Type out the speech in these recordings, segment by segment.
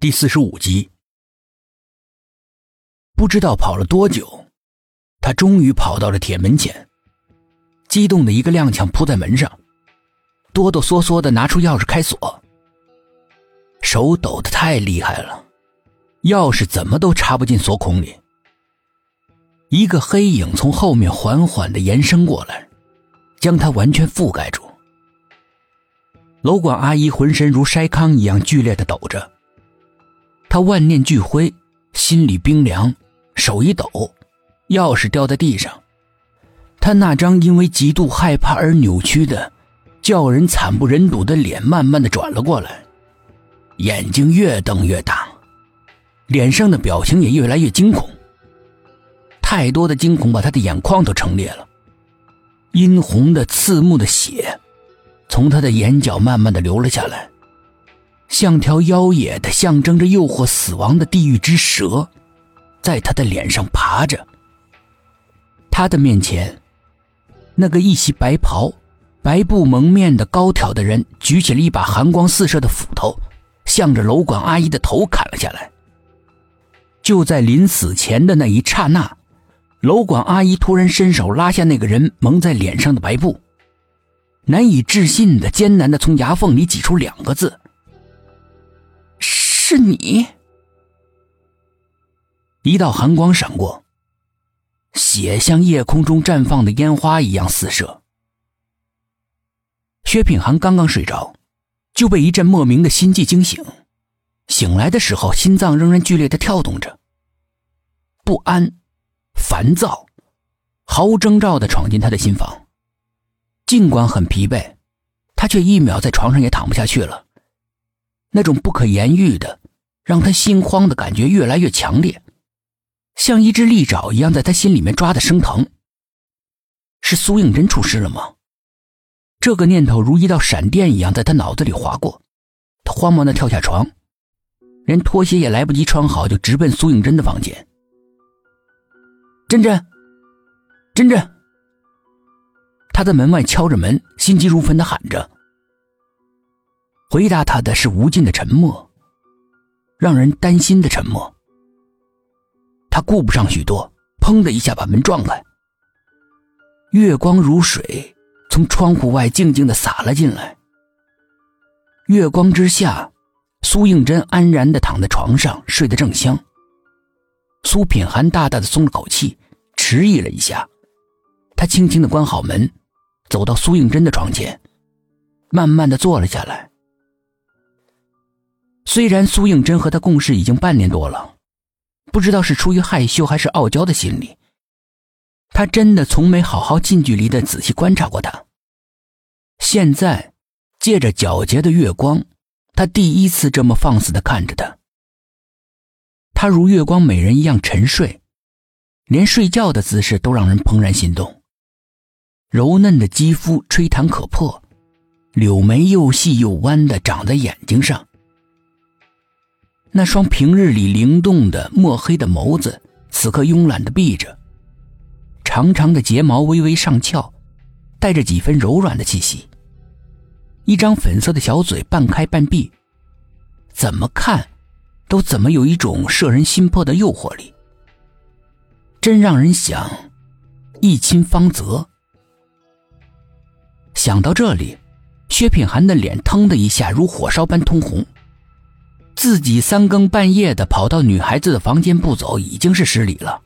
第四十五集，不知道跑了多久，他终于跑到了铁门前，激动的一个踉跄扑在门上，哆哆嗦嗦的拿出钥匙开锁，手抖的太厉害了，钥匙怎么都插不进锁孔里。一个黑影从后面缓缓的延伸过来，将他完全覆盖住。楼管阿姨浑身如筛糠一样剧烈的抖着。他万念俱灰，心里冰凉，手一抖，钥匙掉在地上。他那张因为极度害怕而扭曲的、叫人惨不忍睹的脸慢慢的转了过来，眼睛越瞪越大，脸上的表情也越来越惊恐。太多的惊恐把他的眼眶都撑裂了，殷红的、刺目的血从他的眼角慢慢的流了下来。像条妖冶的、象征着诱惑死亡的地狱之蛇，在他的脸上爬着。他的面前，那个一袭白袍、白布蒙面的高挑的人，举起了一把寒光四射的斧头，向着楼管阿姨的头砍了下来。就在临死前的那一刹那，楼管阿姨突然伸手拉下那个人蒙在脸上的白布，难以置信的、艰难的从牙缝里挤出两个字。是你！一道寒光闪过，血像夜空中绽放的烟花一样四射。薛品涵刚刚睡着，就被一阵莫名的心悸惊醒。醒来的时候，心脏仍然剧烈的跳动着，不安、烦躁，毫无征兆的闯进他的心房。尽管很疲惫，他却一秒在床上也躺不下去了。那种不可言喻的。让他心慌的感觉越来越强烈，像一只利爪一样在他心里面抓的生疼。是苏应真出事了吗？这个念头如一道闪电一样在他脑子里划过，他慌忙的跳下床，连拖鞋也来不及穿好，就直奔苏应真的房间。真真，真真，他在门外敲着门，心急如焚的喊着。回答他的是无尽的沉默。让人担心的沉默。他顾不上许多，砰的一下把门撞开。月光如水，从窗户外静静的洒了进来。月光之下，苏应真安然的躺在床上，睡得正香。苏品涵大大的松了口气，迟疑了一下，他轻轻的关好门，走到苏应真的床前，慢慢的坐了下来。虽然苏应真和他共事已经半年多了，不知道是出于害羞还是傲娇的心理，他真的从没好好近距离的仔细观察过他。现在，借着皎洁的月光，他第一次这么放肆的看着他。他如月光美人一样沉睡，连睡觉的姿势都让人怦然心动。柔嫩的肌肤吹弹可破，柳眉又细又弯的长在眼睛上。那双平日里灵动的墨黑的眸子，此刻慵懒的闭着。长长的睫毛微微上翘，带着几分柔软的气息。一张粉色的小嘴半开半闭，怎么看，都怎么有一种摄人心魄的诱惑力。真让人想一亲芳泽。想到这里，薛品涵的脸腾的一下如火烧般通红。自己三更半夜的跑到女孩子的房间不走，已经是失礼了。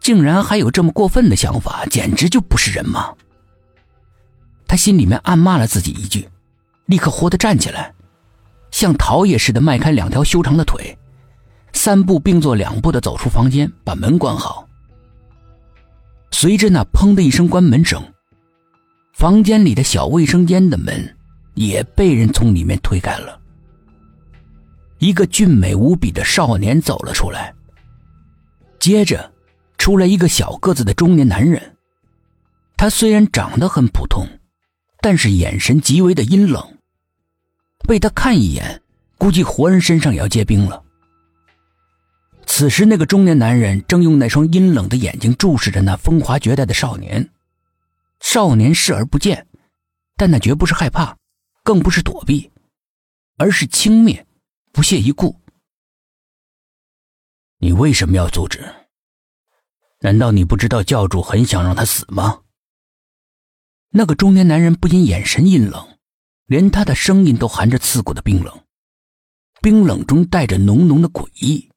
竟然还有这么过分的想法，简直就不是人嘛！他心里面暗骂了自己一句，立刻活的站起来，像逃也似的迈开两条修长的腿，三步并作两步的走出房间，把门关好。随着那砰的一声关门声，房间里的小卫生间的门也被人从里面推开了。一个俊美无比的少年走了出来，接着，出来一个小个子的中年男人。他虽然长得很普通，但是眼神极为的阴冷。被他看一眼，估计活人身上也要结冰了。此时，那个中年男人正用那双阴冷的眼睛注视着那风华绝代的少年。少年视而不见，但那绝不是害怕，更不是躲避，而是轻蔑。不屑一顾。你为什么要阻止？难道你不知道教主很想让他死吗？那个中年男人不仅眼神阴冷，连他的声音都含着刺骨的冰冷，冰冷中带着浓浓的诡异。